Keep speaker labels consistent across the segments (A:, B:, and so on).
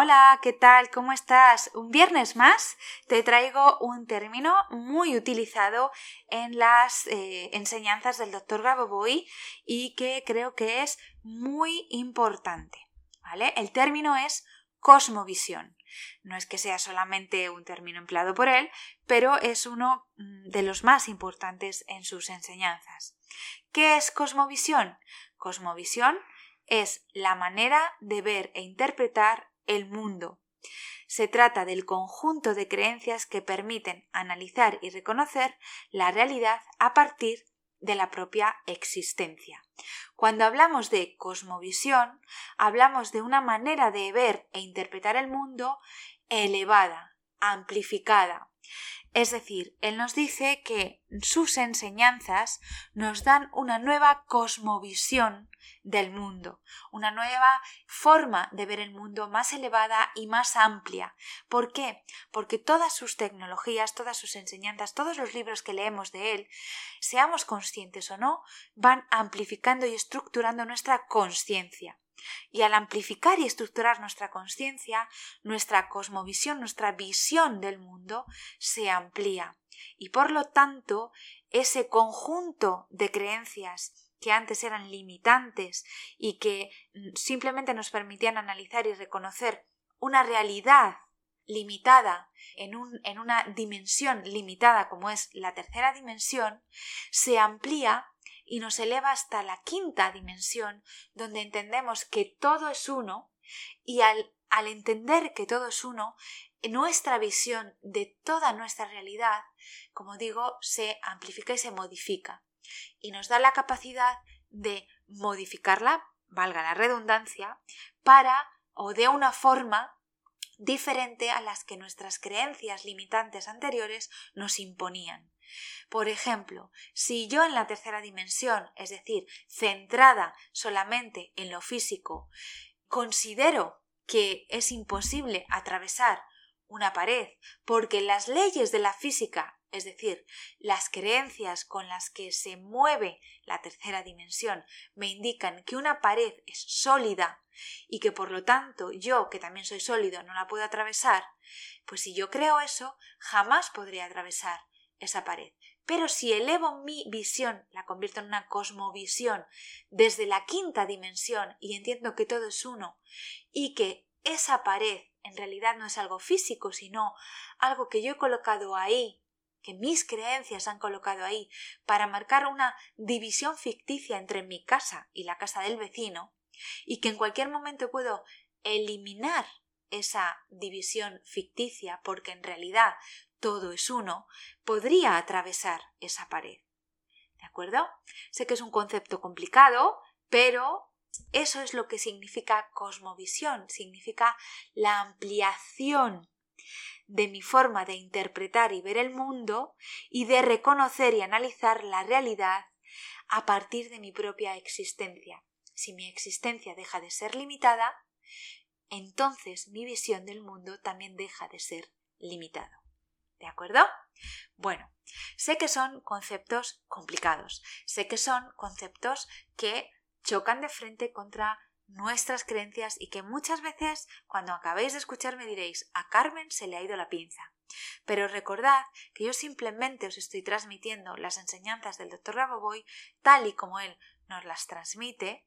A: Hola, ¿qué tal? ¿Cómo estás? Un viernes más te traigo un término muy utilizado en las eh, enseñanzas del Dr. Gaboboy y que creo que es muy importante. ¿Vale? El término es cosmovisión. No es que sea solamente un término empleado por él, pero es uno mm, de los más importantes en sus enseñanzas. ¿Qué es cosmovisión? Cosmovisión es la manera de ver e interpretar el mundo. Se trata del conjunto de creencias que permiten analizar y reconocer la realidad a partir de la propia existencia. Cuando hablamos de cosmovisión, hablamos de una manera de ver e interpretar el mundo elevada, amplificada. Es decir, él nos dice que sus enseñanzas nos dan una nueva cosmovisión del mundo, una nueva forma de ver el mundo más elevada y más amplia. ¿Por qué? Porque todas sus tecnologías, todas sus enseñanzas, todos los libros que leemos de él, seamos conscientes o no, van amplificando y estructurando nuestra conciencia. Y al amplificar y estructurar nuestra conciencia, nuestra cosmovisión, nuestra visión del mundo se amplía. Y por lo tanto, ese conjunto de creencias que antes eran limitantes y que mm, simplemente nos permitían analizar y reconocer una realidad limitada en, un, en una dimensión limitada como es la tercera dimensión, se amplía y nos eleva hasta la quinta dimensión, donde entendemos que todo es uno y al, al entender que todo es uno, nuestra visión de toda nuestra realidad, como digo, se amplifica y se modifica y nos da la capacidad de modificarla, valga la redundancia, para o de una forma diferente a las que nuestras creencias limitantes anteriores nos imponían. Por ejemplo, si yo en la tercera dimensión, es decir, centrada solamente en lo físico, considero que es imposible atravesar una pared porque las leyes de la física es decir, las creencias con las que se mueve la tercera dimensión me indican que una pared es sólida y que por lo tanto yo, que también soy sólido, no la puedo atravesar, pues si yo creo eso, jamás podré atravesar esa pared. Pero si elevo mi visión, la convierto en una cosmovisión desde la quinta dimensión y entiendo que todo es uno y que esa pared en realidad no es algo físico, sino algo que yo he colocado ahí que mis creencias han colocado ahí para marcar una división ficticia entre mi casa y la casa del vecino, y que en cualquier momento puedo eliminar esa división ficticia porque en realidad todo es uno, podría atravesar esa pared. ¿De acuerdo? Sé que es un concepto complicado, pero eso es lo que significa cosmovisión, significa la ampliación de mi forma de interpretar y ver el mundo y de reconocer y analizar la realidad a partir de mi propia existencia. Si mi existencia deja de ser limitada, entonces mi visión del mundo también deja de ser limitado. ¿De acuerdo? Bueno, sé que son conceptos complicados, sé que son conceptos que chocan de frente contra nuestras creencias y que muchas veces cuando acabéis de escucharme diréis a Carmen se le ha ido la pinza. Pero recordad que yo simplemente os estoy transmitiendo las enseñanzas del Dr. Raboboy tal y como él nos las transmite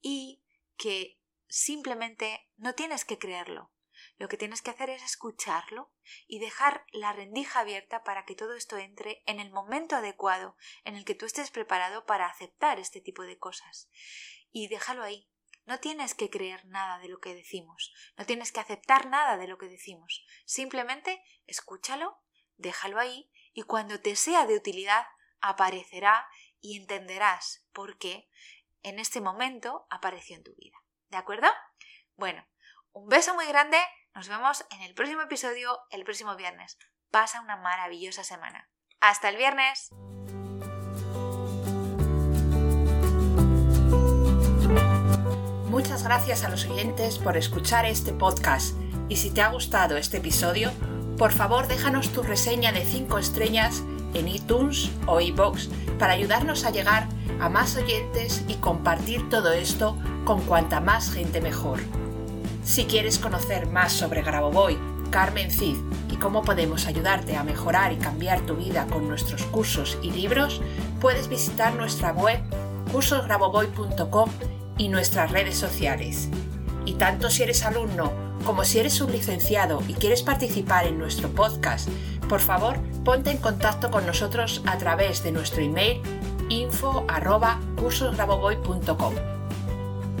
A: y que simplemente no tienes que creerlo. Lo que tienes que hacer es escucharlo y dejar la rendija abierta para que todo esto entre en el momento adecuado en el que tú estés preparado para aceptar este tipo de cosas. Y déjalo ahí. No tienes que creer nada de lo que decimos, no tienes que aceptar nada de lo que decimos. Simplemente escúchalo, déjalo ahí y cuando te sea de utilidad aparecerá y entenderás por qué en este momento apareció en tu vida. ¿De acuerdo? Bueno, un beso muy grande, nos vemos en el próximo episodio el próximo viernes. Pasa una maravillosa semana. Hasta el viernes.
B: Muchas gracias a los oyentes por escuchar este podcast y si te ha gustado este episodio, por favor déjanos tu reseña de 5 estrellas en iTunes o iBox para ayudarnos a llegar a más oyentes y compartir todo esto con cuanta más gente mejor. Si quieres conocer más sobre Grabovoi, Carmen Cid y cómo podemos ayudarte a mejorar y cambiar tu vida con nuestros cursos y libros, puedes visitar nuestra web cursosgrabovoy.com y nuestras redes sociales. Y tanto si eres alumno como si eres un licenciado y quieres participar en nuestro podcast, por favor ponte en contacto con nosotros a través de nuestro email info